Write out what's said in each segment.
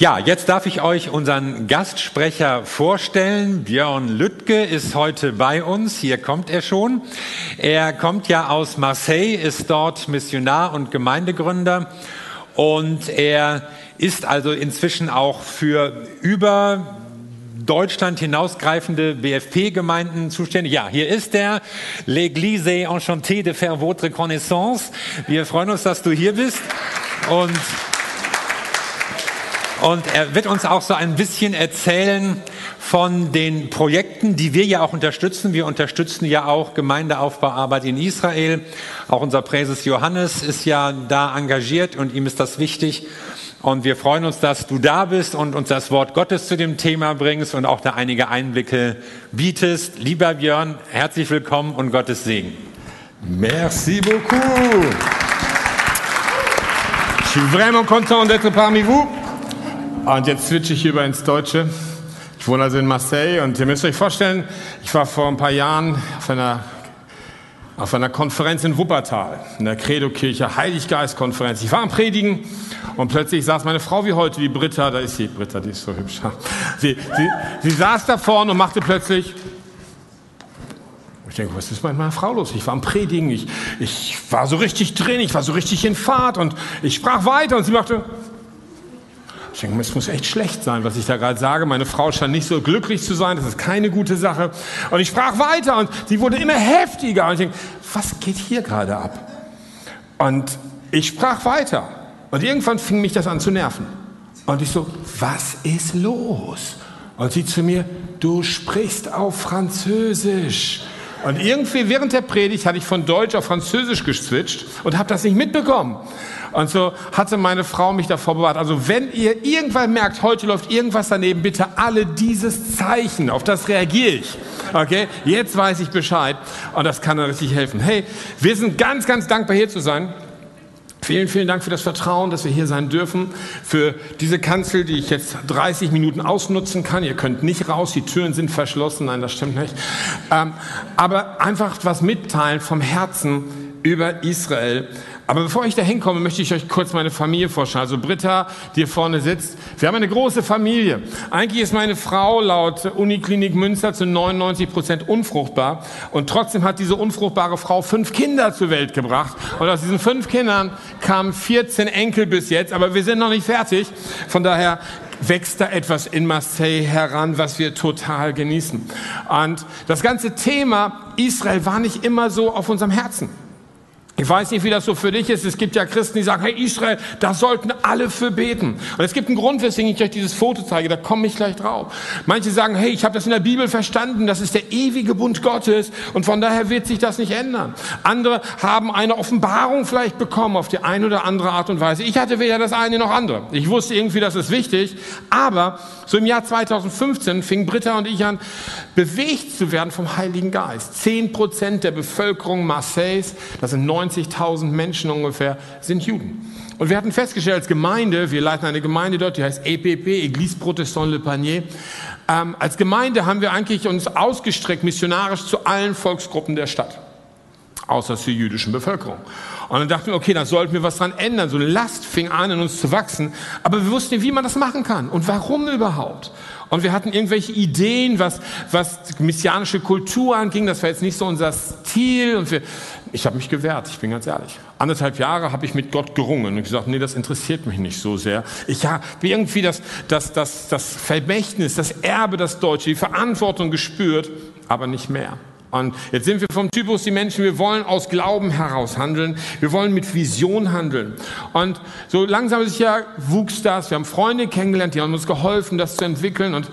Ja, jetzt darf ich euch unseren Gastsprecher vorstellen. Björn Lüttke ist heute bei uns. Hier kommt er schon. Er kommt ja aus Marseille, ist dort Missionar und Gemeindegründer. Und er ist also inzwischen auch für über Deutschland hinausgreifende BFP-Gemeinden zuständig. Ja, hier ist er. L'Église enchantée de faire votre connaissance. Wir freuen uns, dass du hier bist. Und und er wird uns auch so ein bisschen erzählen von den Projekten, die wir ja auch unterstützen. Wir unterstützen ja auch Gemeindeaufbauarbeit in Israel. Auch unser Präses Johannes ist ja da engagiert und ihm ist das wichtig. Und wir freuen uns, dass du da bist und uns das Wort Gottes zu dem Thema bringst und auch da einige Einblicke bietest. Lieber Björn, herzlich willkommen und Gottes Segen. Merci beaucoup. Je suis vraiment content d'être parmi vous. Und jetzt switche ich über ins Deutsche. Ich wohne also in Marseille und ihr müsst euch vorstellen, ich war vor ein paar Jahren auf einer, auf einer Konferenz in Wuppertal, in der Credo-Kirche, Heiliggeist-Konferenz. Ich war am Predigen und plötzlich saß meine Frau wie heute, die Britta, da ist sie, Britta, die ist so hübsch. Sie, sie, sie saß da vorne und machte plötzlich, ich denke, was ist mit meiner Frau los? Ich war am Predigen, ich, ich war so richtig drin, ich war so richtig in Fahrt und ich sprach weiter und sie machte, ich denke, es muss echt schlecht sein, was ich da gerade sage. Meine Frau scheint nicht so glücklich zu sein. Das ist keine gute Sache. Und ich sprach weiter und sie wurde immer heftiger. Und ich denke, was geht hier gerade ab? Und ich sprach weiter. Und irgendwann fing mich das an zu nerven. Und ich so, was ist los? Und sie zu mir, du sprichst auf Französisch. Und irgendwie während der Predigt hatte ich von Deutsch auf Französisch geswitcht und habe das nicht mitbekommen. Und so hatte meine Frau mich davor bewahrt. Also wenn ihr irgendwann merkt, heute läuft irgendwas daneben, bitte alle dieses Zeichen, auf das reagiere ich. Okay, jetzt weiß ich Bescheid und das kann dann richtig helfen. Hey, wir sind ganz, ganz dankbar hier zu sein. Vielen, vielen Dank für das Vertrauen, dass wir hier sein dürfen. Für diese Kanzel, die ich jetzt 30 Minuten ausnutzen kann. Ihr könnt nicht raus, die Türen sind verschlossen. Nein, das stimmt nicht. Ähm, aber einfach was mitteilen vom Herzen über Israel. Aber bevor ich da hinkomme, möchte ich euch kurz meine Familie vorstellen. Also Britta, die hier vorne sitzt. Wir haben eine große Familie. Eigentlich ist meine Frau laut Uniklinik Münster zu 99 Prozent unfruchtbar. Und trotzdem hat diese unfruchtbare Frau fünf Kinder zur Welt gebracht. Und aus diesen fünf Kindern kamen 14 Enkel bis jetzt. Aber wir sind noch nicht fertig. Von daher wächst da etwas in Marseille heran, was wir total genießen. Und das ganze Thema Israel war nicht immer so auf unserem Herzen. Ich weiß nicht, wie das so für dich ist. Es gibt ja Christen, die sagen, hey Israel, da sollten alle für beten. Und es gibt einen Grund, weswegen ich euch dieses Foto zeige, da komme ich gleich drauf. Manche sagen, hey, ich habe das in der Bibel verstanden, das ist der ewige Bund Gottes und von daher wird sich das nicht ändern. Andere haben eine Offenbarung vielleicht bekommen auf die eine oder andere Art und Weise. Ich hatte weder das eine noch andere. Ich wusste irgendwie, das ist wichtig, aber so im Jahr 2015 fing Britta und ich an, bewegt zu werden vom Heiligen Geist. Zehn Prozent der Bevölkerung Marseilles, das sind 90.000 Menschen ungefähr, sind Juden. Und wir hatten festgestellt als Gemeinde, wir leiten eine Gemeinde dort, die heißt EPP, Église Protestant Le Panier. Ähm, als Gemeinde haben wir eigentlich uns ausgestreckt, missionarisch zu allen Volksgruppen der Stadt außer zur jüdischen Bevölkerung. Und dann dachten wir, okay, da sollten wir was dran ändern. So eine Last fing an, in uns zu wachsen. Aber wir wussten nicht, wie man das machen kann und warum überhaupt. Und wir hatten irgendwelche Ideen, was, was messianische Kultur anging. Das war jetzt nicht so unser Stil. Und wir, ich habe mich gewehrt, ich bin ganz ehrlich. Anderthalb Jahre habe ich mit Gott gerungen und gesagt, nee, das interessiert mich nicht so sehr. Ich habe irgendwie das, das, das, das Vermächtnis, das Erbe, das Deutsche, die Verantwortung gespürt, aber nicht mehr. Und jetzt sind wir vom Typus die Menschen, wir wollen aus Glauben heraus handeln, wir wollen mit Vision handeln. Und so langsam ist ja wuchs das, wir haben Freunde kennengelernt, die haben uns geholfen, das zu entwickeln und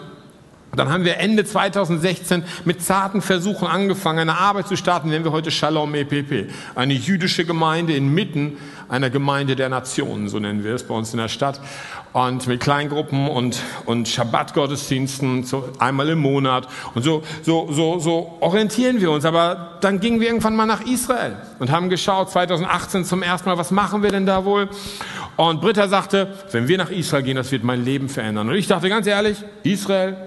dann haben wir Ende 2016 mit zarten Versuchen angefangen, eine Arbeit zu starten, nennen wir heute Shalom EPP. Eine jüdische Gemeinde inmitten einer Gemeinde der Nationen, so nennen wir es bei uns in der Stadt. Und mit Kleingruppen und, und Schabbat-Gottesdiensten so einmal im Monat. Und so, so, so, so orientieren wir uns. Aber dann gingen wir irgendwann mal nach Israel und haben geschaut, 2018 zum ersten Mal, was machen wir denn da wohl? Und Britta sagte, wenn wir nach Israel gehen, das wird mein Leben verändern. Und ich dachte ganz ehrlich, Israel,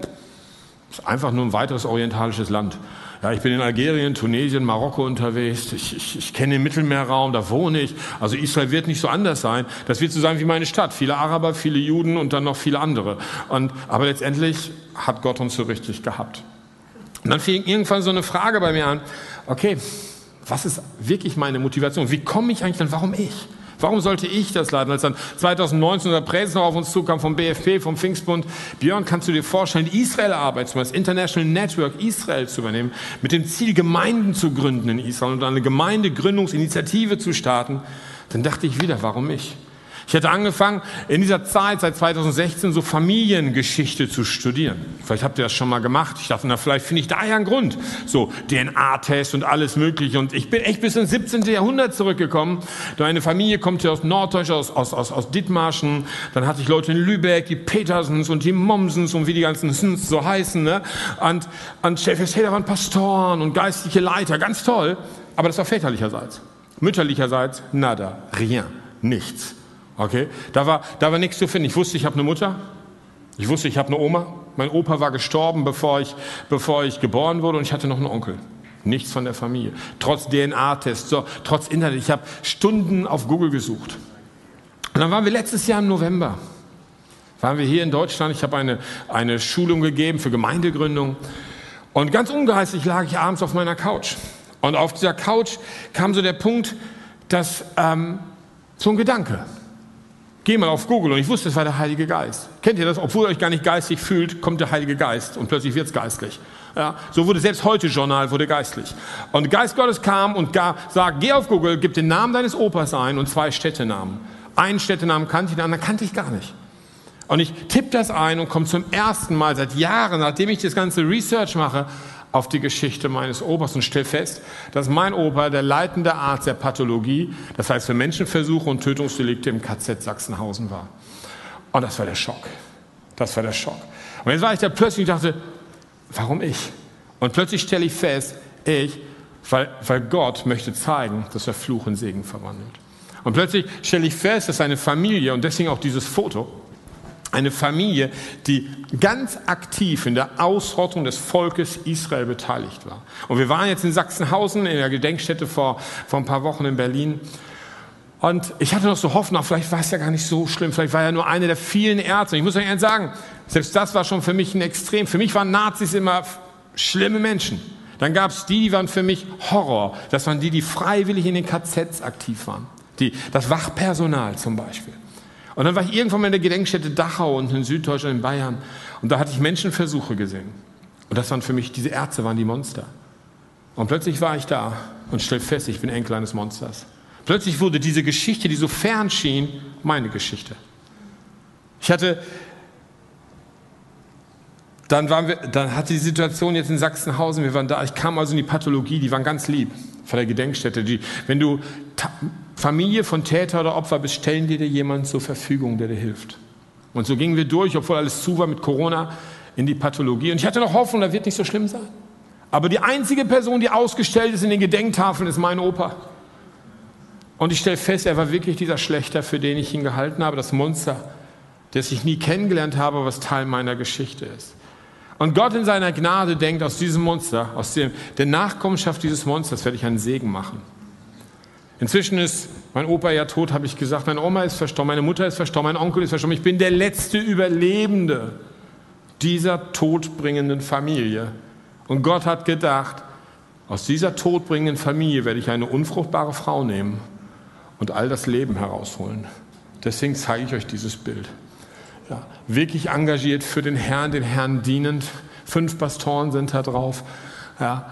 ist einfach nur ein weiteres orientalisches Land. Ja, ich bin in Algerien, Tunesien, Marokko unterwegs. Ich, ich, ich kenne den Mittelmeerraum, da wohne ich. Also Israel wird nicht so anders sein. Das wird so sein wie meine Stadt. Viele Araber, viele Juden und dann noch viele andere. Und, aber letztendlich hat Gott uns so richtig gehabt. Und dann fing irgendwann so eine Frage bei mir an. Okay, was ist wirklich meine Motivation? Wie komme ich eigentlich dann? Warum ich? Warum sollte ich das leiten? Als dann 2019 unser Präsident auf uns zukam vom BFP, vom Pfingstbund, Björn, kannst du dir vorstellen, die Israel-Arbeit, zum Beispiel das International Network Israel zu übernehmen, mit dem Ziel, Gemeinden zu gründen in Israel und eine Gemeindegründungsinitiative zu starten? Dann dachte ich wieder, warum ich? Ich hatte angefangen, in dieser Zeit, seit 2016, so Familiengeschichte zu studieren. Vielleicht habt ihr das schon mal gemacht. Ich dachte, na, vielleicht finde ich da ja einen Grund. So DNA-Test und alles Mögliche. Und ich bin echt bis ins 17. Jahrhundert zurückgekommen. Eine Familie kommt hier aus Norddeutschland, aus, aus, aus, Dithmarschen. Dann hatte ich Leute in Lübeck, die Petersens und die Mommsens und wie die ganzen Sens so heißen. Ne? Und, und Stellvertreter waren Pastoren und geistliche Leiter. Ganz toll. Aber das war väterlicherseits. Mütterlicherseits, nada, rien, nichts. Okay? Da war, da war nichts zu finden. Ich wusste, ich habe eine Mutter. Ich wusste, ich habe eine Oma. Mein Opa war gestorben, bevor ich, bevor ich geboren wurde und ich hatte noch einen Onkel. Nichts von der Familie. Trotz DNA-Test, so, trotz Internet. Ich habe Stunden auf Google gesucht. Und dann waren wir letztes Jahr im November. Waren wir hier in Deutschland. Ich habe eine, eine Schulung gegeben für Gemeindegründung. Und ganz ungeheimlich lag ich abends auf meiner Couch. Und auf dieser Couch kam so der Punkt, dass ähm, so ein Gedanke. Geh mal auf Google und ich wusste, es war der Heilige Geist. Kennt ihr das? Obwohl ihr euch gar nicht geistig fühlt, kommt der Heilige Geist und plötzlich wird es geistlich. Ja, so wurde selbst heute Journal wurde geistlich. Und der Geist Gottes kam und gab, sagt, geh auf Google, gib den Namen deines Opas ein und zwei Städtenamen. Einen Städtenamen kannte ich, den anderen kannte ich gar nicht. Und ich tippe das ein und komme zum ersten Mal seit Jahren, nachdem ich das ganze Research mache, auf die Geschichte meines Opas und stelle fest, dass mein Opa der leitende Arzt der Pathologie, das heißt für Menschenversuche und Tötungsdelikte im KZ Sachsenhausen war. Und das war der Schock. Das war der Schock. Und jetzt war ich da plötzlich und dachte, warum ich? Und plötzlich stelle ich fest, ich, weil, weil Gott möchte zeigen, dass er Fluch in Segen verwandelt. Und plötzlich stelle ich fest, dass eine Familie, und deswegen auch dieses Foto, eine Familie, die ganz aktiv in der Ausrottung des Volkes Israel beteiligt war. Und wir waren jetzt in Sachsenhausen in der Gedenkstätte vor, vor ein paar Wochen in Berlin. Und ich hatte noch so Hoffnung, vielleicht war es ja gar nicht so schlimm, vielleicht war er nur einer der vielen Ärzte. Ich muss euch ehrlich sagen, selbst das war schon für mich ein Extrem. Für mich waren Nazis immer schlimme Menschen. Dann gab es die, die waren für mich Horror. Das waren die, die freiwillig in den KZs aktiv waren. Die, das Wachpersonal zum Beispiel. Und dann war ich irgendwann mal in der Gedenkstätte Dachau und in Süddeutschland, in Bayern. Und da hatte ich Menschenversuche gesehen. Und das waren für mich, diese Ärzte waren die Monster. Und plötzlich war ich da und stellte fest, ich bin Enkel eines Monsters. Plötzlich wurde diese Geschichte, die so fern schien, meine Geschichte. Ich hatte, dann, waren wir, dann hatte die Situation jetzt in Sachsenhausen, wir waren da, ich kam also in die Pathologie, die waren ganz lieb von der Gedenkstätte. Die, wenn du Familie von Täter oder Opfer bist, stellen dir dir jemand zur Verfügung, der dir hilft. Und so gingen wir durch, obwohl alles zu war mit Corona, in die Pathologie. Und ich hatte noch Hoffnung, da wird nicht so schlimm sein. Aber die einzige Person, die ausgestellt ist in den Gedenktafeln, ist mein Opa. Und ich stelle fest, er war wirklich dieser Schlechter, für den ich ihn gehalten habe, das Monster, das ich nie kennengelernt habe, was Teil meiner Geschichte ist. Und Gott in seiner Gnade denkt, aus diesem Monster, aus dem, der Nachkommenschaft dieses Monsters werde ich einen Segen machen. Inzwischen ist mein Opa ja tot, habe ich gesagt. Meine Oma ist verstorben, meine Mutter ist verstorben, mein Onkel ist verstorben. Ich bin der letzte Überlebende dieser todbringenden Familie. Und Gott hat gedacht, aus dieser todbringenden Familie werde ich eine unfruchtbare Frau nehmen und all das Leben herausholen. Deswegen zeige ich euch dieses Bild. Ja, wirklich engagiert für den Herrn, den Herrn dienend. Fünf Pastoren sind da drauf. Ja,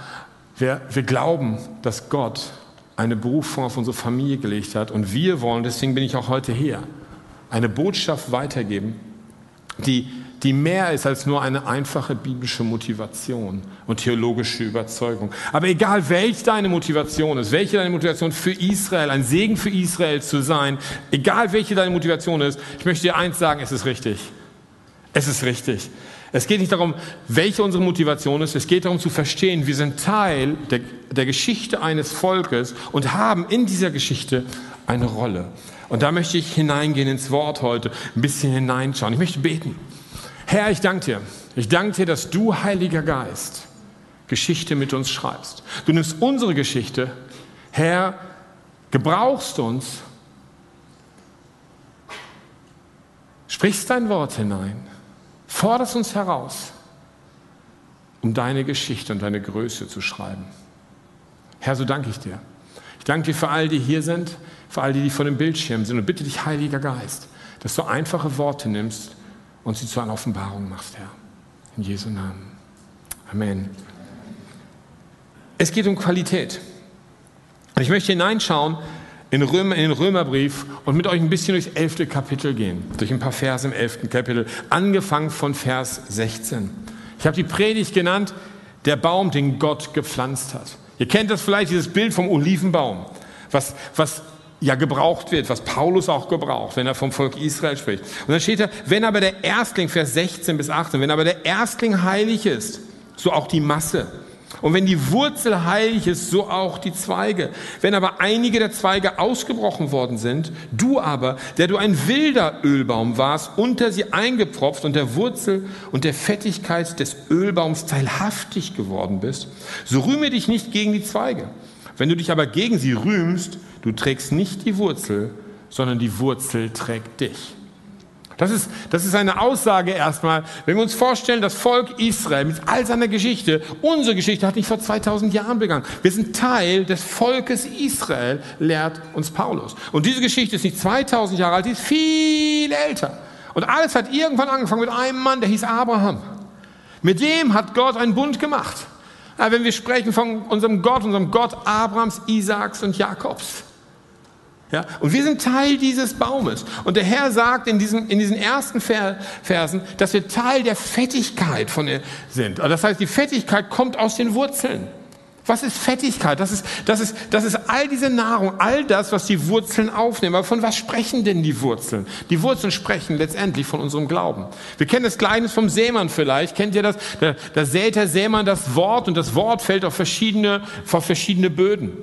wir, wir glauben, dass Gott eine Berufung auf unsere Familie gelegt hat. Und wir wollen, deswegen bin ich auch heute hier, eine Botschaft weitergeben, die, die mehr ist als nur eine einfache biblische Motivation und theologische Überzeugung. Aber egal, welche deine Motivation ist, welche deine Motivation für Israel, ein Segen für Israel zu sein, egal welche deine Motivation ist, ich möchte dir eins sagen, es ist richtig. Es ist richtig. Es geht nicht darum, welche unsere Motivation ist. Es geht darum zu verstehen, wir sind Teil der, der Geschichte eines Volkes und haben in dieser Geschichte eine Rolle. Und da möchte ich hineingehen ins Wort heute, ein bisschen hineinschauen. Ich möchte beten. Herr, ich danke dir. Ich danke dir, dass du, Heiliger Geist, Geschichte mit uns schreibst. Du nimmst unsere Geschichte, Herr, gebrauchst uns, sprichst dein Wort hinein, forderst uns heraus, um deine Geschichte und deine Größe zu schreiben. Herr, so danke ich dir. Ich danke dir für all die hier sind, für all die, die vor dem Bildschirm sind und bitte dich, Heiliger Geist, dass du einfache Worte nimmst und sie zu einer Offenbarung machst, Herr. In Jesu Namen. Amen. Es geht um Qualität. Ich möchte hineinschauen in, Römer, in den Römerbrief und mit euch ein bisschen durchs elfte Kapitel gehen, durch ein paar Verse im elften Kapitel, angefangen von Vers 16. Ich habe die Predigt genannt, der Baum, den Gott gepflanzt hat. Ihr kennt das vielleicht, dieses Bild vom Olivenbaum, was, was ja gebraucht wird, was Paulus auch gebraucht, wenn er vom Volk Israel spricht. Und dann steht da, wenn aber der Erstling, Vers 16 bis 18, wenn aber der Erstling heilig ist, so auch die Masse. Und wenn die Wurzel heilig ist, so auch die Zweige. Wenn aber einige der Zweige ausgebrochen worden sind, du aber, der du ein wilder Ölbaum warst, unter sie eingepropft und der Wurzel und der Fettigkeit des Ölbaums teilhaftig geworden bist, so rühme dich nicht gegen die Zweige. Wenn du dich aber gegen sie rühmst, du trägst nicht die Wurzel, sondern die Wurzel trägt dich. Das ist, das ist eine Aussage erstmal. Wenn wir uns vorstellen, das Volk Israel mit all seiner Geschichte, unsere Geschichte hat nicht vor 2000 Jahren begangen. Wir sind Teil des Volkes Israel, lehrt uns Paulus. Und diese Geschichte ist nicht 2000 Jahre alt, die ist viel älter. Und alles hat irgendwann angefangen mit einem Mann, der hieß Abraham. Mit dem hat Gott einen Bund gemacht. wenn wir sprechen von unserem Gott, unserem Gott Abrahams, Isaaks und Jakobs. Ja, und wir sind Teil dieses Baumes. Und der Herr sagt in, diesem, in diesen ersten Versen, dass wir Teil der Fettigkeit von ihr sind. Das heißt, die Fettigkeit kommt aus den Wurzeln. Was ist Fettigkeit? Das ist, das, ist, das ist all diese Nahrung, all das, was die Wurzeln aufnehmen. Aber von was sprechen denn die Wurzeln? Die Wurzeln sprechen letztendlich von unserem Glauben. Wir kennen das Gleichnis vom Sämann vielleicht. Kennt ihr das? Da, da sät der Sämann das Wort und das Wort fällt auf verschiedene, auf verschiedene Böden.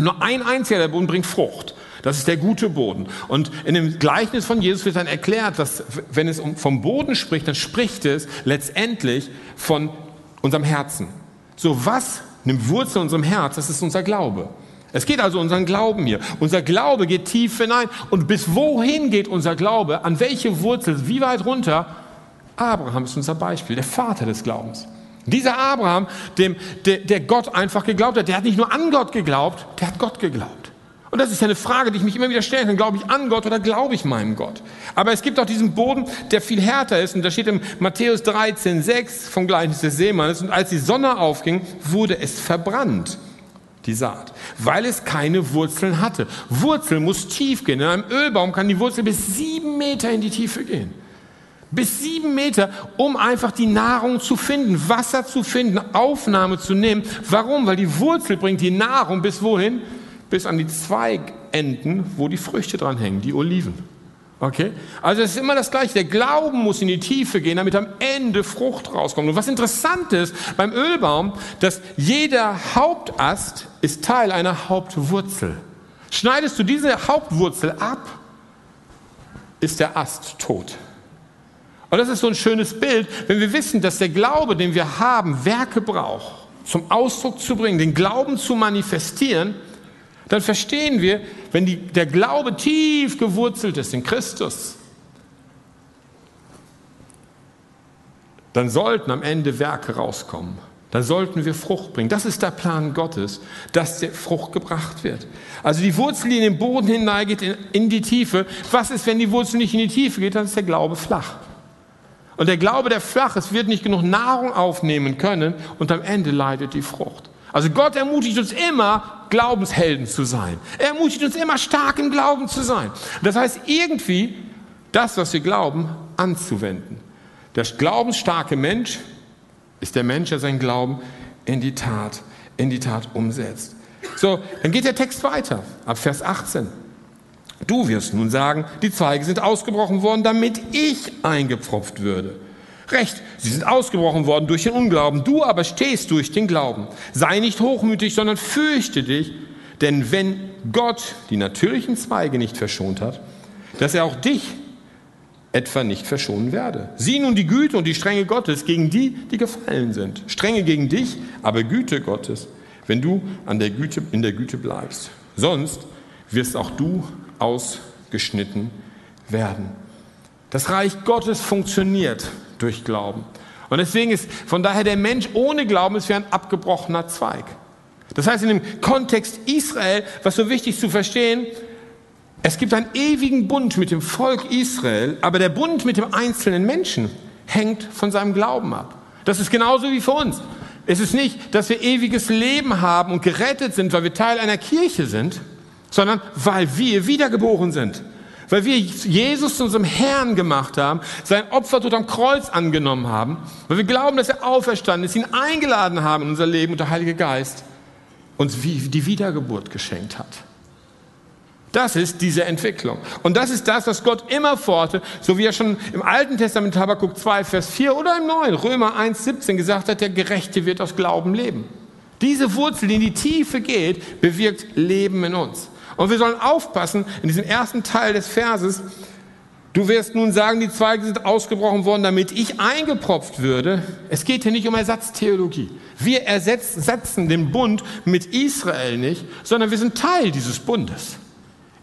Nur ein einziger der Boden bringt Frucht. Das ist der gute Boden. Und in dem Gleichnis von Jesus wird dann erklärt, dass wenn es vom Boden spricht, dann spricht es letztendlich von unserem Herzen. So was nimmt Wurzel in unserem Herz? Das ist unser Glaube. Es geht also um unseren Glauben hier. Unser Glaube geht tief hinein. Und bis wohin geht unser Glaube? An welche Wurzel? Wie weit runter? Abraham ist unser Beispiel, der Vater des Glaubens. Dieser Abraham, dem, der, der Gott einfach geglaubt hat, der hat nicht nur an Gott geglaubt, der hat Gott geglaubt. Und das ist ja eine Frage, die ich mich immer wieder stellen kann. Glaube ich an Gott oder glaube ich meinem Gott? Aber es gibt auch diesen Boden, der viel härter ist. Und da steht im Matthäus 13, 6 vom Gleichnis des Seemannes. Und als die Sonne aufging, wurde es verbrannt, die Saat, weil es keine Wurzeln hatte. Wurzel muss tief gehen. In einem Ölbaum kann die Wurzel bis sieben Meter in die Tiefe gehen. Bis sieben Meter, um einfach die Nahrung zu finden, Wasser zu finden, Aufnahme zu nehmen. Warum? Weil die Wurzel bringt die Nahrung bis wohin? Bis an die Zweigenden, wo die Früchte dran hängen, die Oliven. Okay? Also es ist immer das Gleiche. Der Glauben muss in die Tiefe gehen, damit am Ende Frucht rauskommt. Und was interessant ist beim Ölbaum, dass jeder Hauptast ist Teil einer Hauptwurzel. Schneidest du diese Hauptwurzel ab, ist der Ast tot. Und das ist so ein schönes Bild, wenn wir wissen, dass der Glaube, den wir haben, Werke braucht, zum Ausdruck zu bringen, den Glauben zu manifestieren, dann verstehen wir, wenn die, der Glaube tief gewurzelt ist in Christus, dann sollten am Ende Werke rauskommen. Dann sollten wir Frucht bringen. Das ist der Plan Gottes, dass der Frucht gebracht wird. Also die Wurzel, die in den Boden hineingeht, in, in die Tiefe. Was ist, wenn die Wurzel nicht in die Tiefe geht? Dann ist der Glaube flach. Und der Glaube, der flach ist, wird nicht genug Nahrung aufnehmen können und am Ende leidet die Frucht. Also Gott ermutigt uns immer, Glaubenshelden zu sein. Er ermutigt uns immer, stark im Glauben zu sein. Das heißt, irgendwie das, was wir glauben, anzuwenden. Der glaubensstarke Mensch ist der Mensch, der seinen Glauben in die Tat, in die Tat umsetzt. So, dann geht der Text weiter, ab Vers 18. Du wirst nun sagen, die Zweige sind ausgebrochen worden, damit ich eingepfropft würde. Recht, sie sind ausgebrochen worden durch den Unglauben, du aber stehst durch den Glauben. Sei nicht hochmütig, sondern fürchte dich, denn wenn Gott die natürlichen Zweige nicht verschont hat, dass er auch dich etwa nicht verschonen werde. Sieh nun die Güte und die Strenge Gottes gegen die, die gefallen sind. Strenge gegen dich, aber Güte Gottes, wenn du an der Güte, in der Güte bleibst. Sonst wirst auch du ausgeschnitten werden. Das Reich Gottes funktioniert durch Glauben. Und deswegen ist von daher der Mensch ohne Glauben ist wie ein abgebrochener Zweig. Das heißt in dem Kontext Israel, was so wichtig zu verstehen, es gibt einen ewigen Bund mit dem Volk Israel, aber der Bund mit dem einzelnen Menschen hängt von seinem Glauben ab. Das ist genauso wie für uns. Es ist nicht, dass wir ewiges Leben haben und gerettet sind, weil wir Teil einer Kirche sind, sondern weil wir wiedergeboren sind. Weil wir Jesus zu unserem Herrn gemacht haben, sein Opfer dort am Kreuz angenommen haben, weil wir glauben, dass er auferstanden ist, ihn eingeladen haben in unser Leben und der Heilige Geist uns die Wiedergeburt geschenkt hat. Das ist diese Entwicklung. Und das ist das, was Gott immer vorte, so wie er schon im Alten Testament Habakkuk 2, Vers 4 oder im Neuen Römer 1, 17 gesagt hat, der Gerechte wird aus Glauben leben. Diese Wurzel, die in die Tiefe geht, bewirkt Leben in uns. Und wir sollen aufpassen, in diesem ersten Teil des Verses, du wirst nun sagen, die Zweige sind ausgebrochen worden, damit ich eingepropft würde. Es geht hier nicht um Ersatztheologie. Wir ersetzen den Bund mit Israel nicht, sondern wir sind Teil dieses Bundes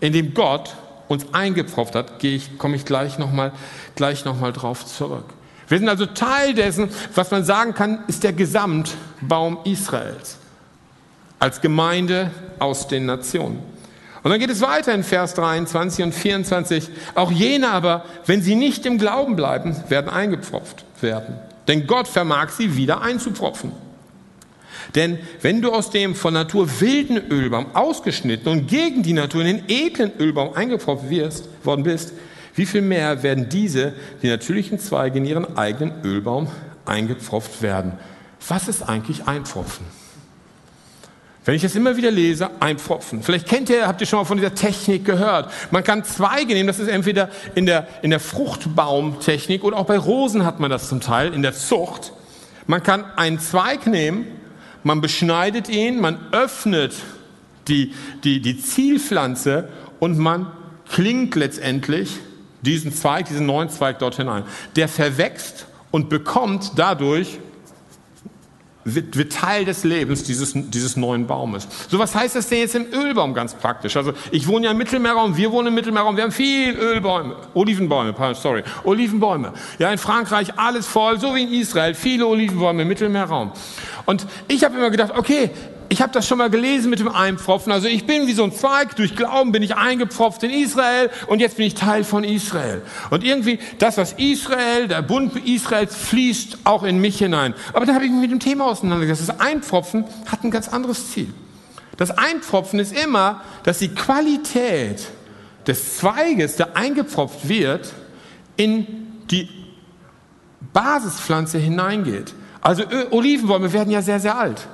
in dem Gott uns eingepfropft hat, gehe ich, komme ich gleich nochmal gleich noch drauf zurück. Wir sind also Teil dessen, was man sagen kann, ist der Gesamtbaum Israels. Als Gemeinde aus den Nationen. Und dann geht es weiter in Vers 23 und 24. Auch jene aber, wenn sie nicht im Glauben bleiben, werden eingepfropft werden. Denn Gott vermag sie wieder einzupfropfen. Denn wenn du aus dem von Natur wilden Ölbaum ausgeschnitten und gegen die Natur in den edlen Ölbaum eingepfropft wirst, worden bist, wie viel mehr werden diese, die natürlichen Zweige, in ihren eigenen Ölbaum eingepfropft werden? Was ist eigentlich Einpfropfen? Wenn ich das immer wieder lese, einpfropfen. Vielleicht kennt ihr, habt ihr schon mal von dieser Technik gehört. Man kann Zweige nehmen, das ist entweder in der, in der Fruchtbaumtechnik oder auch bei Rosen hat man das zum Teil, in der Zucht. Man kann einen Zweig nehmen man beschneidet ihn, man öffnet die, die, die Zielpflanze und man klingt letztendlich diesen Zweig, diesen neuen Zweig dort hinein. Der verwächst und bekommt dadurch wird, wird Teil des Lebens dieses, dieses neuen Baumes. So was heißt das denn jetzt im Ölbaum ganz praktisch? Also ich wohne ja im Mittelmeerraum, wir wohnen im Mittelmeerraum, wir haben viel Ölbäume, Olivenbäume, sorry, Olivenbäume. Ja, in Frankreich alles voll, so wie in Israel, viele Olivenbäume im Mittelmeerraum. Und ich habe immer gedacht, okay, ich habe das schon mal gelesen mit dem Einpfropfen. Also ich bin wie so ein Zweig, durch Glauben bin ich eingepfropft in Israel und jetzt bin ich Teil von Israel. Und irgendwie das, was Israel, der Bund Israels fließt auch in mich hinein. Aber dann habe ich mich mit dem Thema auseinandergesetzt. Das Einpfropfen hat ein ganz anderes Ziel. Das Einpfropfen ist immer, dass die Qualität des Zweiges, der eingepfropft wird, in die Basispflanze hineingeht. Also Olivenbäume werden ja sehr, sehr alt.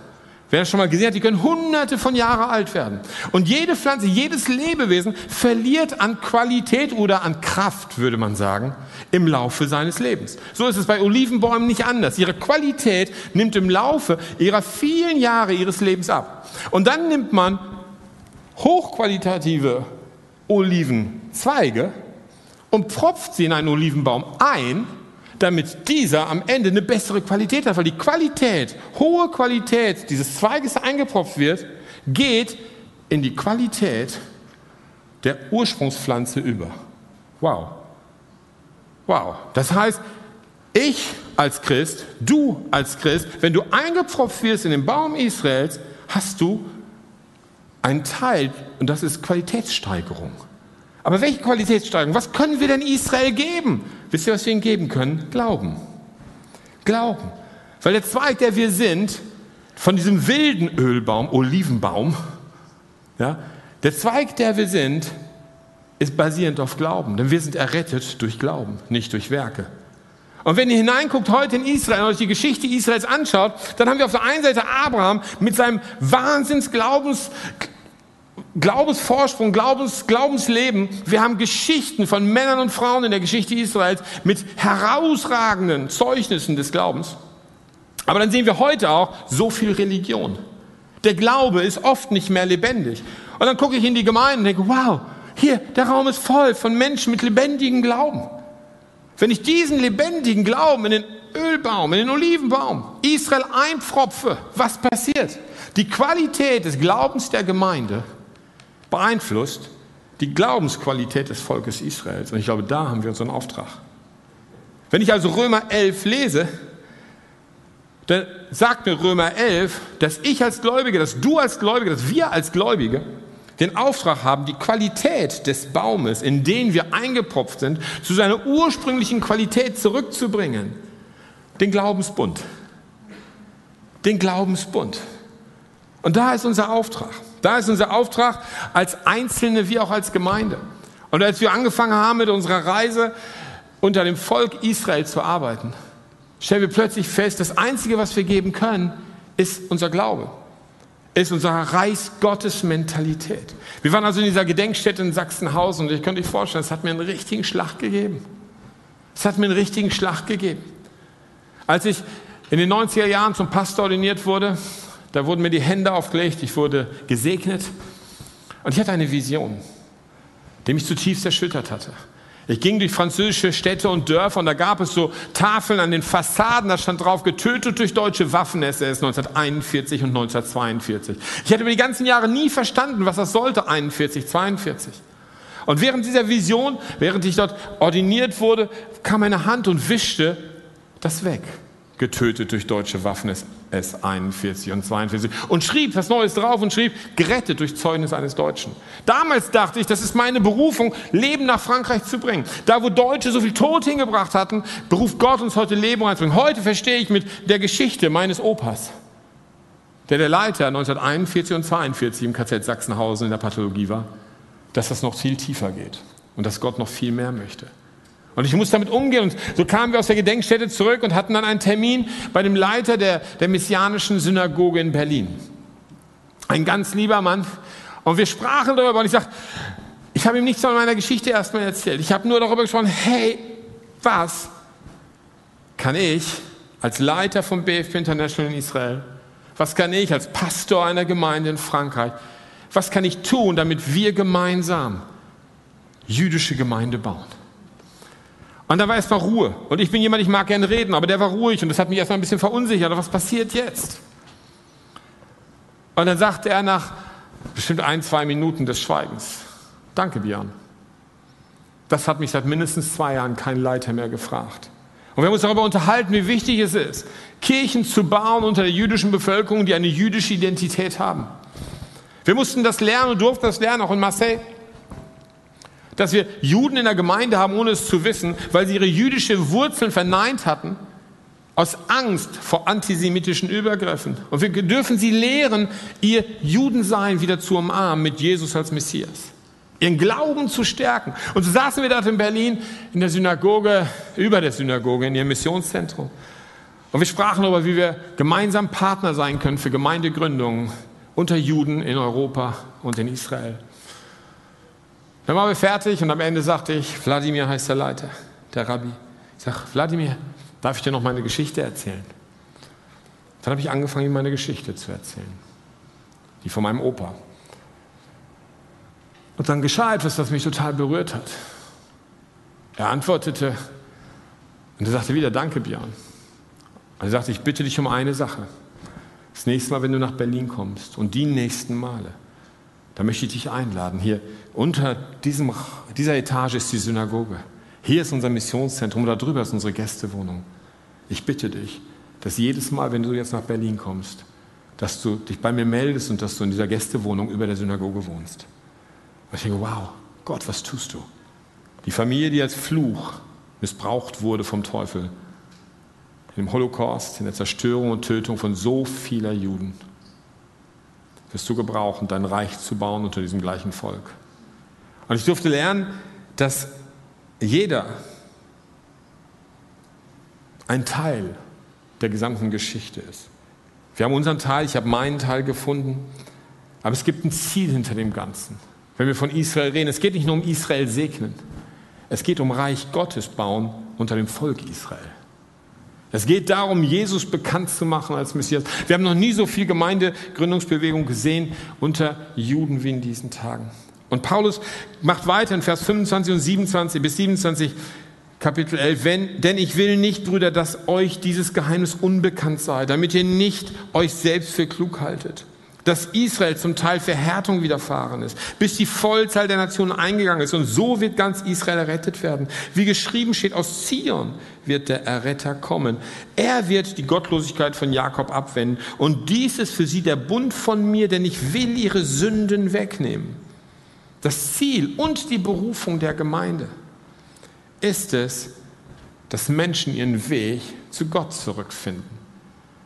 Wer das schon mal gesehen hat, die können hunderte von Jahren alt werden. Und jede Pflanze, jedes Lebewesen verliert an Qualität oder an Kraft, würde man sagen, im Laufe seines Lebens. So ist es bei Olivenbäumen nicht anders. Ihre Qualität nimmt im Laufe ihrer vielen Jahre ihres Lebens ab. Und dann nimmt man hochqualitative Olivenzweige und pfropft sie in einen Olivenbaum ein damit dieser am Ende eine bessere Qualität hat. Weil die Qualität, hohe Qualität dieses Zweiges eingepropft wird, geht in die Qualität der Ursprungspflanze über. Wow. Wow. Das heißt, ich als Christ, du als Christ, wenn du eingepropft wirst in den Baum Israels, hast du einen Teil, und das ist Qualitätssteigerung. Aber welche Qualitätssteigerung? Was können wir denn Israel geben? Wisst ihr, was wir ihnen geben können? Glauben. Glauben. Weil der Zweig, der wir sind, von diesem wilden Ölbaum, Olivenbaum, ja, der Zweig, der wir sind, ist basierend auf Glauben. Denn wir sind errettet durch Glauben, nicht durch Werke. Und wenn ihr hineinguckt heute in Israel und euch die Geschichte Israels anschaut, dann haben wir auf der einen Seite Abraham mit seinem Wahnsinnsglaubens, Glaubensvorsprung, Glaubens, Glaubensleben. Wir haben Geschichten von Männern und Frauen in der Geschichte Israels mit herausragenden Zeugnissen des Glaubens. Aber dann sehen wir heute auch so viel Religion. Der Glaube ist oft nicht mehr lebendig. Und dann gucke ich in die Gemeinde und denke, wow, hier, der Raum ist voll von Menschen mit lebendigem Glauben. Wenn ich diesen lebendigen Glauben in den Ölbaum, in den Olivenbaum Israel einpfropfe, was passiert? Die Qualität des Glaubens der Gemeinde beeinflusst die Glaubensqualität des Volkes Israels. Und ich glaube, da haben wir unseren Auftrag. Wenn ich also Römer 11 lese, dann sagt mir Römer 11, dass ich als Gläubige, dass du als Gläubige, dass wir als Gläubige den Auftrag haben, die Qualität des Baumes, in den wir eingepropft sind, zu seiner ursprünglichen Qualität zurückzubringen. Den Glaubensbund. Den Glaubensbund. Und da ist unser Auftrag. Da ist unser Auftrag als Einzelne wie auch als Gemeinde. Und als wir angefangen haben mit unserer Reise unter dem Volk Israel zu arbeiten, stellen wir plötzlich fest, das Einzige, was wir geben können, ist unser Glaube, ist unsere Reichsgottes-Mentalität. Wir waren also in dieser Gedenkstätte in Sachsenhausen und ich könnte euch vorstellen, es hat mir einen richtigen Schlag gegeben. Es hat mir einen richtigen Schlag gegeben. Als ich in den 90er Jahren zum Pastor ordiniert wurde, da wurden mir die Hände aufgelegt, ich wurde gesegnet und ich hatte eine Vision, die mich zutiefst erschüttert hatte. Ich ging durch französische Städte und Dörfer und da gab es so Tafeln an den Fassaden, da stand drauf, getötet durch deutsche Waffen-SS 1941 und 1942. Ich hatte über die ganzen Jahre nie verstanden, was das sollte, 41, 42. Und während dieser Vision, während ich dort ordiniert wurde, kam meine Hand und wischte das weg getötet durch deutsche Waffen S 41 und 42 und schrieb was Neues drauf und schrieb, gerettet durch Zeugnis eines Deutschen. Damals dachte ich, das ist meine Berufung, Leben nach Frankreich zu bringen. Da, wo Deutsche so viel Tod hingebracht hatten, beruft Gott uns heute Leben reinzubringen. Heute verstehe ich mit der Geschichte meines Opas, der der Leiter 1941 und 42 im KZ Sachsenhausen in der Pathologie war, dass das noch viel tiefer geht und dass Gott noch viel mehr möchte. Und ich muss damit umgehen. Und so kamen wir aus der Gedenkstätte zurück und hatten dann einen Termin bei dem Leiter der, der messianischen Synagoge in Berlin. Ein ganz lieber Mann. Und wir sprachen darüber und ich sagte, ich habe ihm nichts von meiner Geschichte erstmal erzählt. Ich habe nur darüber gesprochen, hey, was kann ich als Leiter vom BFP International in Israel, was kann ich als Pastor einer Gemeinde in Frankreich, was kann ich tun, damit wir gemeinsam jüdische Gemeinde bauen? Und da war erstmal Ruhe. Und ich bin jemand, ich mag gerne reden, aber der war ruhig und das hat mich erstmal ein bisschen verunsichert. Was passiert jetzt? Und dann sagte er nach bestimmt ein, zwei Minuten des Schweigens, danke Björn. Das hat mich seit mindestens zwei Jahren kein Leiter mehr gefragt. Und wir haben uns darüber unterhalten, wie wichtig es ist, Kirchen zu bauen unter der jüdischen Bevölkerung, die eine jüdische Identität haben. Wir mussten das lernen und durften das lernen, auch in Marseille dass wir Juden in der Gemeinde haben, ohne es zu wissen, weil sie ihre jüdische Wurzeln verneint hatten, aus Angst vor antisemitischen Übergriffen. Und wir dürfen sie lehren, ihr Judensein wieder zu umarmen mit Jesus als Messias. Ihren Glauben zu stärken. Und so saßen wir dort in Berlin in der Synagoge, über der Synagoge, in ihrem Missionszentrum. Und wir sprachen darüber, wie wir gemeinsam Partner sein können für Gemeindegründungen unter Juden in Europa und in Israel. Dann waren wir fertig und am Ende sagte ich, Wladimir heißt der Leiter, der Rabbi. Ich sage, Wladimir, darf ich dir noch meine Geschichte erzählen? Dann habe ich angefangen, ihm meine Geschichte zu erzählen. Die von meinem Opa. Und dann geschah etwas, das mich total berührt hat. Er antwortete und er sagte wieder, danke Björn. Und er sagte, ich bitte dich um eine Sache. Das nächste Mal, wenn du nach Berlin kommst und die nächsten Male, da möchte ich dich einladen. Hier unter diesem, dieser Etage ist die Synagoge. Hier ist unser Missionszentrum, da drüber ist unsere Gästewohnung. Ich bitte dich, dass jedes Mal, wenn du jetzt nach Berlin kommst, dass du dich bei mir meldest und dass du in dieser Gästewohnung über der Synagoge wohnst. Und ich denke, wow, Gott, was tust du? Die Familie, die als Fluch missbraucht wurde vom Teufel, im Holocaust, in der Zerstörung und Tötung von so vieler Juden wirst du gebrauchen, dein Reich zu bauen unter diesem gleichen Volk. Und ich durfte lernen, dass jeder ein Teil der gesamten Geschichte ist. Wir haben unseren Teil, ich habe meinen Teil gefunden, aber es gibt ein Ziel hinter dem Ganzen. Wenn wir von Israel reden, es geht nicht nur um Israel segnen, es geht um Reich Gottes bauen unter dem Volk Israel. Es geht darum, Jesus bekannt zu machen als Messias. Wir haben noch nie so viel Gemeindegründungsbewegung gesehen unter Juden wie in diesen Tagen. Und Paulus macht weiter in Vers 25 und 27 bis 27 Kapitel 11, wenn, denn ich will nicht, Brüder, dass euch dieses Geheimnis unbekannt sei, damit ihr nicht euch selbst für klug haltet dass Israel zum Teil Verhärtung widerfahren ist, bis die Vollzahl der Nationen eingegangen ist. Und so wird ganz Israel errettet werden. Wie geschrieben steht, aus Zion wird der Erretter kommen. Er wird die Gottlosigkeit von Jakob abwenden. Und dies ist für sie der Bund von mir, denn ich will ihre Sünden wegnehmen. Das Ziel und die Berufung der Gemeinde ist es, dass Menschen ihren Weg zu Gott zurückfinden.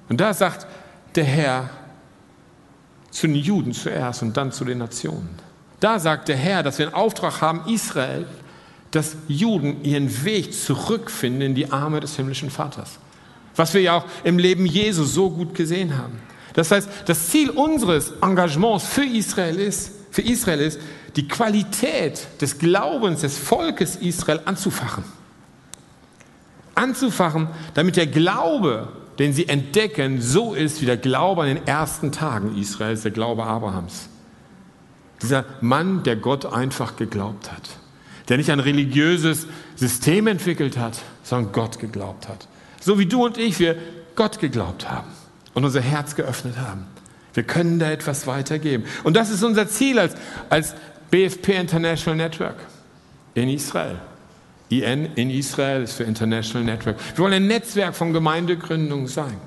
Und da sagt der Herr, zu den Juden zuerst und dann zu den Nationen. Da sagt der Herr, dass wir einen Auftrag haben, Israel, dass Juden ihren Weg zurückfinden in die Arme des himmlischen Vaters. Was wir ja auch im Leben Jesu so gut gesehen haben. Das heißt, das Ziel unseres Engagements für Israel ist, für Israel ist, die Qualität des Glaubens des Volkes Israel anzufachen. Anzufachen, damit der Glaube den sie entdecken, so ist wie der Glaube an den ersten Tagen Israels, der Glaube Abrahams. Dieser Mann, der Gott einfach geglaubt hat, der nicht ein religiöses System entwickelt hat, sondern Gott geglaubt hat. So wie du und ich, wir Gott geglaubt haben und unser Herz geöffnet haben. Wir können da etwas weitergeben. Und das ist unser Ziel als, als BFP International Network in Israel. IN in Israel ist für International Network. Wir wollen ein Netzwerk von Gemeindegründung sein.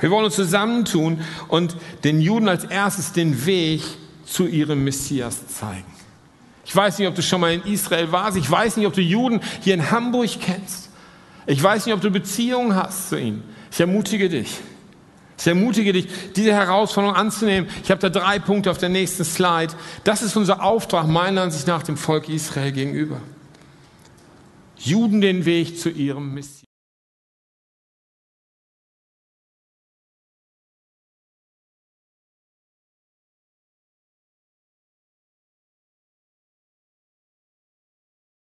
Wir wollen uns zusammentun und den Juden als erstes den Weg zu ihrem Messias zeigen. Ich weiß nicht, ob du schon mal in Israel warst. Ich weiß nicht, ob du Juden hier in Hamburg kennst. Ich weiß nicht, ob du Beziehungen hast zu ihnen. Ich ermutige dich. Ich ermutige dich, diese Herausforderung anzunehmen. Ich habe da drei Punkte auf der nächsten Slide. Das ist unser Auftrag meiner Ansicht nach dem Volk Israel gegenüber. Juden den Weg zu ihrem Messias.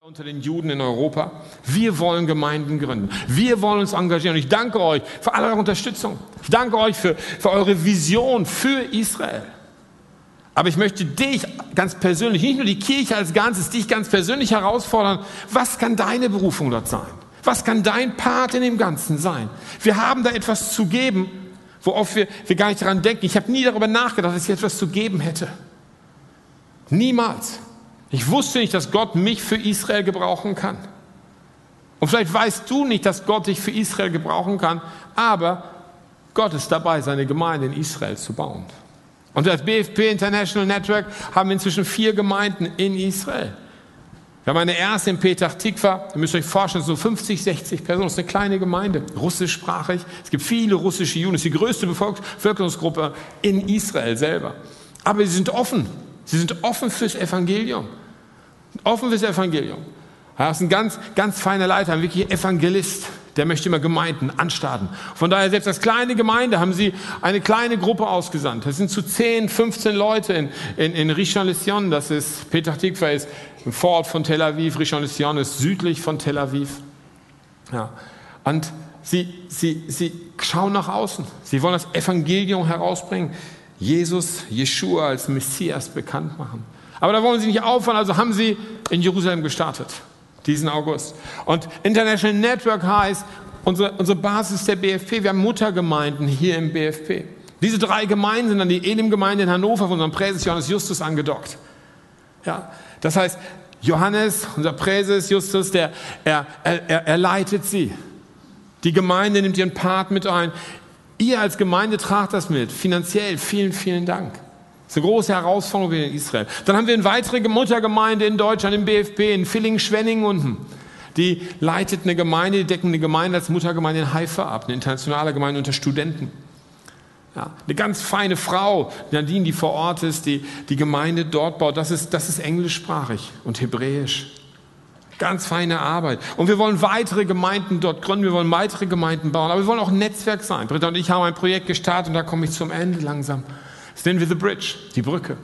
unter den Juden in Europa. Wir wollen Gemeinden gründen. Wir wollen uns engagieren. Und ich danke euch für alle eure Unterstützung. Ich danke euch für, für eure Vision für Israel. Aber ich möchte dich ganz persönlich, nicht nur die Kirche als Ganzes, dich ganz persönlich herausfordern. Was kann deine Berufung dort sein? Was kann dein Part in dem Ganzen sein? Wir haben da etwas zu geben, worauf wir, wir gar nicht daran denken. Ich habe nie darüber nachgedacht, dass ich etwas zu geben hätte. Niemals. Ich wusste nicht, dass Gott mich für Israel gebrauchen kann. Und vielleicht weißt du nicht, dass Gott dich für Israel gebrauchen kann, aber Gott ist dabei, seine Gemeinde in Israel zu bauen. Und als BFP International Network haben inzwischen vier Gemeinden in Israel. Wir haben eine erste in Petach Tikva, ihr müsst euch vorstellen, so 50, 60 Personen, das ist eine kleine Gemeinde, russischsprachig. Es gibt viele russische Juden, das ist die größte Bevölkerungsgruppe in Israel selber. Aber sie sind offen, sie sind offen fürs Evangelium. Offen fürs Evangelium. Er ist ein ganz, ganz feiner Leiter, ein wirklich Evangelist der möchte immer Gemeinden anstarten. Von daher, selbst als kleine Gemeinde haben sie eine kleine Gruppe ausgesandt. Das sind zu 10, 15 Leute in, in, in Rishon LeZion, das ist, Petach Tikva ist im Vorort von Tel Aviv, Rishon LeZion ist südlich von Tel Aviv. Ja. Und sie, sie, sie schauen nach außen. Sie wollen das Evangelium herausbringen. Jesus, Jeshua als Messias bekannt machen. Aber da wollen sie nicht aufhören, also haben sie in Jerusalem gestartet diesen August. Und International Network heißt, unsere, unsere Basis der BFP, wir haben Muttergemeinden hier im BFP. Diese drei Gemeinden sind an die Elim-Gemeinde in Hannover von unserem Präses Johannes Justus angedockt. Ja, das heißt, Johannes, unser Präses Justus, der, er, er, er leitet sie. Die Gemeinde nimmt ihren Part mit ein. Ihr als Gemeinde tragt das mit. Finanziell vielen, vielen Dank. Das ist eine große Herausforderung in Israel. Dann haben wir eine weitere Muttergemeinde in Deutschland, im BFP, in Villingen-Schwenning unten. Die leitet eine Gemeinde, die decken eine Gemeinde als Muttergemeinde in Haifa ab, eine internationale Gemeinde unter Studenten. Ja, eine ganz feine Frau, Nadine, die vor Ort ist, die die Gemeinde dort baut. Das ist, das ist englischsprachig und hebräisch. Ganz feine Arbeit. Und wir wollen weitere Gemeinden dort gründen, wir wollen weitere Gemeinden bauen, aber wir wollen auch ein Netzwerk sein. Britta und ich haben ein Projekt gestartet und da komme ich zum Ende langsam. Nennen wir The Bridge, die Brücke.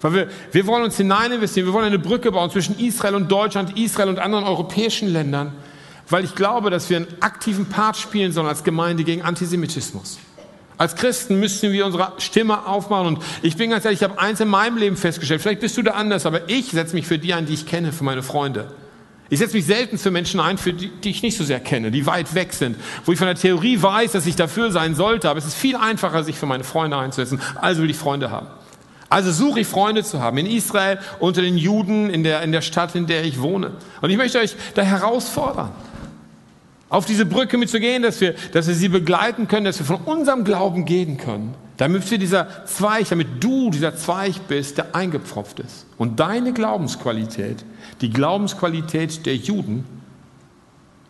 Weil wir, wir wollen uns hinein investieren, wir wollen eine Brücke bauen zwischen Israel und Deutschland, Israel und anderen europäischen Ländern, weil ich glaube, dass wir einen aktiven Part spielen sollen als Gemeinde gegen Antisemitismus. Als Christen müssen wir unsere Stimme aufmachen. Und ich bin ganz ehrlich, ich habe eins in meinem Leben festgestellt, vielleicht bist du da anders, aber ich setze mich für die ein, die ich kenne, für meine Freunde. Ich setze mich selten für Menschen ein, für die, die ich nicht so sehr kenne, die weit weg sind, wo ich von der Theorie weiß, dass ich dafür sein sollte, aber es ist viel einfacher, sich für meine Freunde einzusetzen. Also will ich Freunde haben. Also suche ich Freunde zu haben in Israel, unter den Juden, in der, in der Stadt, in der ich wohne. Und ich möchte euch da herausfordern, auf diese Brücke mitzugehen, dass wir, dass wir sie begleiten können, dass wir von unserem Glauben gehen können, damit wir dieser Zweig, damit du dieser Zweig bist, der eingepfropft ist. Und deine Glaubensqualität, die Glaubensqualität der Juden,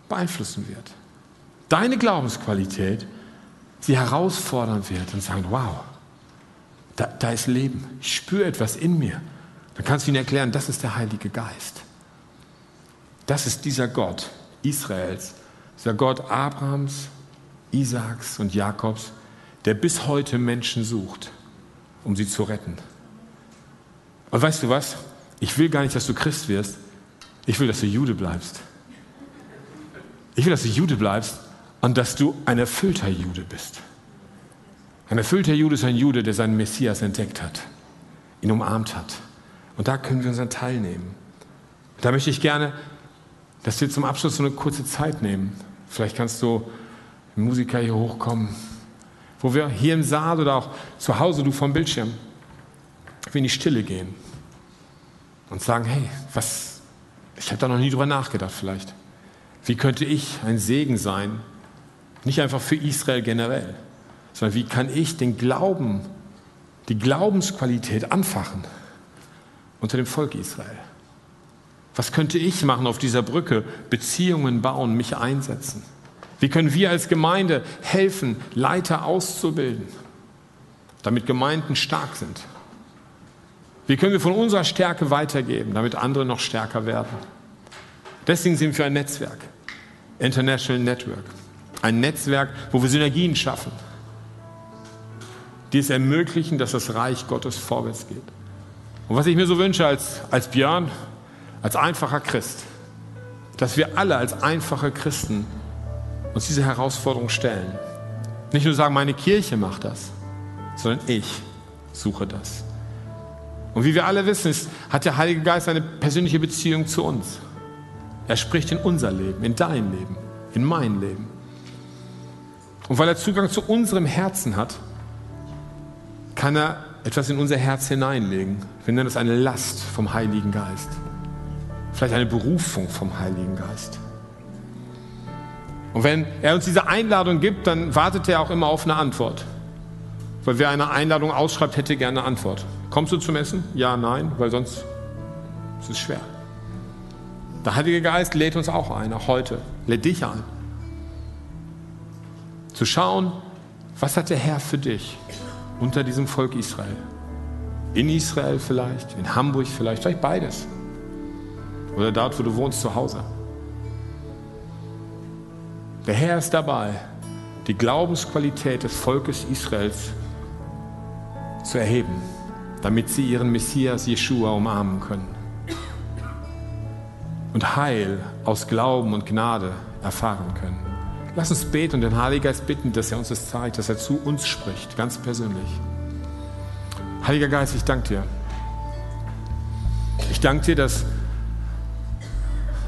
beeinflussen wird. Deine Glaubensqualität sie herausfordern wird und sagen, wow, da, da ist Leben. Ich spüre etwas in mir. Dann kannst du ihnen erklären, das ist der Heilige Geist. Das ist dieser Gott Israels, dieser Gott Abrahams, Isaaks und Jakobs, der bis heute Menschen sucht, um sie zu retten. Und weißt du was? Ich will gar nicht, dass du Christ wirst. Ich will, dass du Jude bleibst. Ich will, dass du Jude bleibst und dass du ein erfüllter Jude bist. Ein erfüllter Jude ist ein Jude, der seinen Messias entdeckt hat, ihn umarmt hat. Und da können wir unseren Teil nehmen. Da möchte ich gerne, dass wir zum Abschluss so eine kurze Zeit nehmen. Vielleicht kannst du Musiker hier hochkommen, wo wir hier im Saal oder auch zu Hause, du vom Bildschirm, in die Stille gehen und sagen, hey, was, ich habe da noch nie drüber nachgedacht vielleicht. Wie könnte ich ein Segen sein? Nicht einfach für Israel generell, sondern wie kann ich den Glauben, die Glaubensqualität anfachen unter dem Volk Israel? Was könnte ich machen auf dieser Brücke? Beziehungen bauen, mich einsetzen. Wie können wir als Gemeinde helfen, Leiter auszubilden, damit Gemeinden stark sind? Wie können wir von unserer Stärke weitergeben, damit andere noch stärker werden? Deswegen sind wir ein Netzwerk, International Network. Ein Netzwerk, wo wir Synergien schaffen, die es ermöglichen, dass das Reich Gottes vorwärts geht. Und was ich mir so wünsche als, als Björn, als einfacher Christ, dass wir alle als einfache Christen uns diese Herausforderung stellen. Nicht nur sagen, meine Kirche macht das, sondern ich suche das. Und wie wir alle wissen, ist, hat der Heilige Geist eine persönliche Beziehung zu uns. Er spricht in unser Leben, in dein Leben, in mein Leben. Und weil er Zugang zu unserem Herzen hat, kann er etwas in unser Herz hineinlegen. Wir nennen das eine Last vom Heiligen Geist. Vielleicht eine Berufung vom Heiligen Geist. Und wenn er uns diese Einladung gibt, dann wartet er auch immer auf eine Antwort. Weil wer eine Einladung ausschreibt, hätte gerne eine Antwort. Kommst du zum Essen? Ja, nein, weil sonst ist es schwer. Der Heilige Geist lädt uns auch ein, auch heute. Lädt dich ein. Zu schauen, was hat der Herr für dich? unter diesem Volk Israel. In Israel vielleicht, in Hamburg vielleicht, vielleicht beides. Oder dort, wo du wohnst, zu Hause. Der Herr ist dabei, die Glaubensqualität des Volkes Israels zu erheben, damit sie ihren Messias Jeshua umarmen können. Und Heil aus Glauben und Gnade erfahren können. Lass uns beten und den Heiligen Geist bitten, dass er uns das zeigt, dass er zu uns spricht, ganz persönlich. Heiliger Geist, ich danke dir. Ich danke dir, dass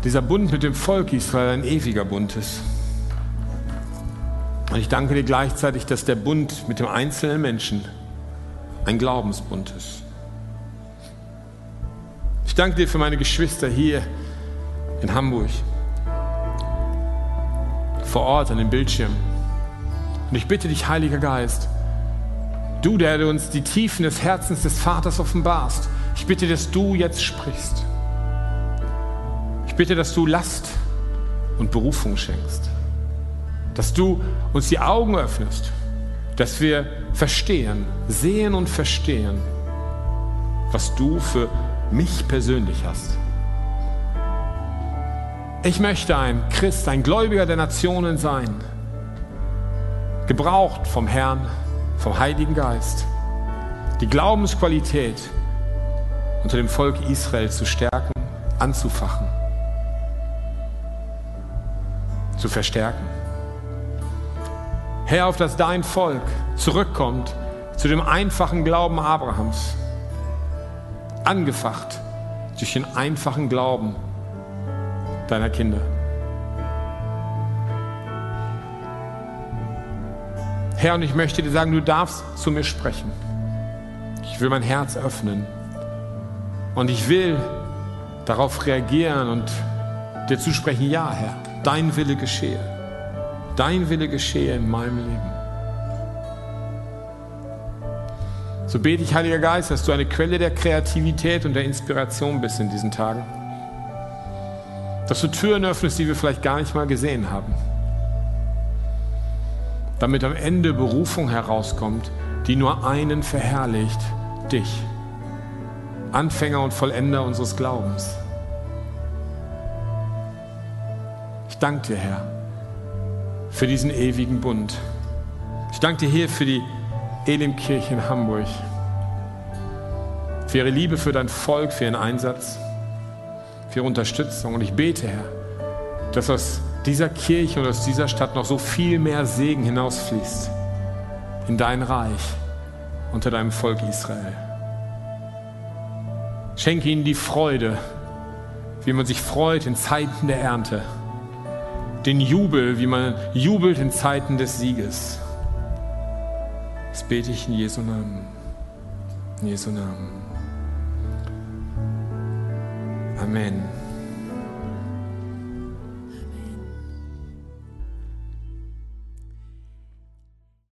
dieser Bund mit dem Volk Israel ein ewiger Bund ist. Und ich danke dir gleichzeitig, dass der Bund mit dem einzelnen Menschen ein Glaubensbund ist. Ich danke dir für meine Geschwister hier in Hamburg vor Ort an den Bildschirmen. Und ich bitte dich, Heiliger Geist, du, der du uns die Tiefen des Herzens des Vaters offenbarst, ich bitte, dass du jetzt sprichst. Ich bitte, dass du Last und Berufung schenkst. Dass du uns die Augen öffnest, dass wir verstehen, sehen und verstehen, was du für mich persönlich hast. Ich möchte ein Christ, ein Gläubiger der Nationen sein, gebraucht vom Herrn, vom Heiligen Geist, die Glaubensqualität unter dem Volk Israel zu stärken, anzufachen, zu verstärken. Herr, auf dass dein Volk zurückkommt zu dem einfachen Glauben Abrahams, angefacht durch den einfachen Glauben deiner Kinder. Herr, und ich möchte dir sagen, du darfst zu mir sprechen. Ich will mein Herz öffnen. Und ich will darauf reagieren und dir zusprechen, ja, Herr, dein Wille geschehe. Dein Wille geschehe in meinem Leben. So bete ich, Heiliger Geist, dass du eine Quelle der Kreativität und der Inspiration bist in diesen Tagen. Dass du Türen öffnest, die wir vielleicht gar nicht mal gesehen haben. Damit am Ende Berufung herauskommt, die nur einen verherrlicht, dich. Anfänger und Vollender unseres Glaubens. Ich danke dir, Herr, für diesen ewigen Bund. Ich danke dir hier für die Elimkirche in Hamburg, für ihre Liebe für dein Volk, für ihren Einsatz, für ihre Unterstützung. Und ich bete, Herr, dass aus dieser Kirche und aus dieser Stadt noch so viel mehr Segen hinausfließt in dein Reich unter deinem Volk Israel. Schenke ihnen die Freude, wie man sich freut in Zeiten der Ernte. Den Jubel, wie man jubelt in Zeiten des Sieges. Das bete ich in Jesu Namen. In Jesu Namen. Amen.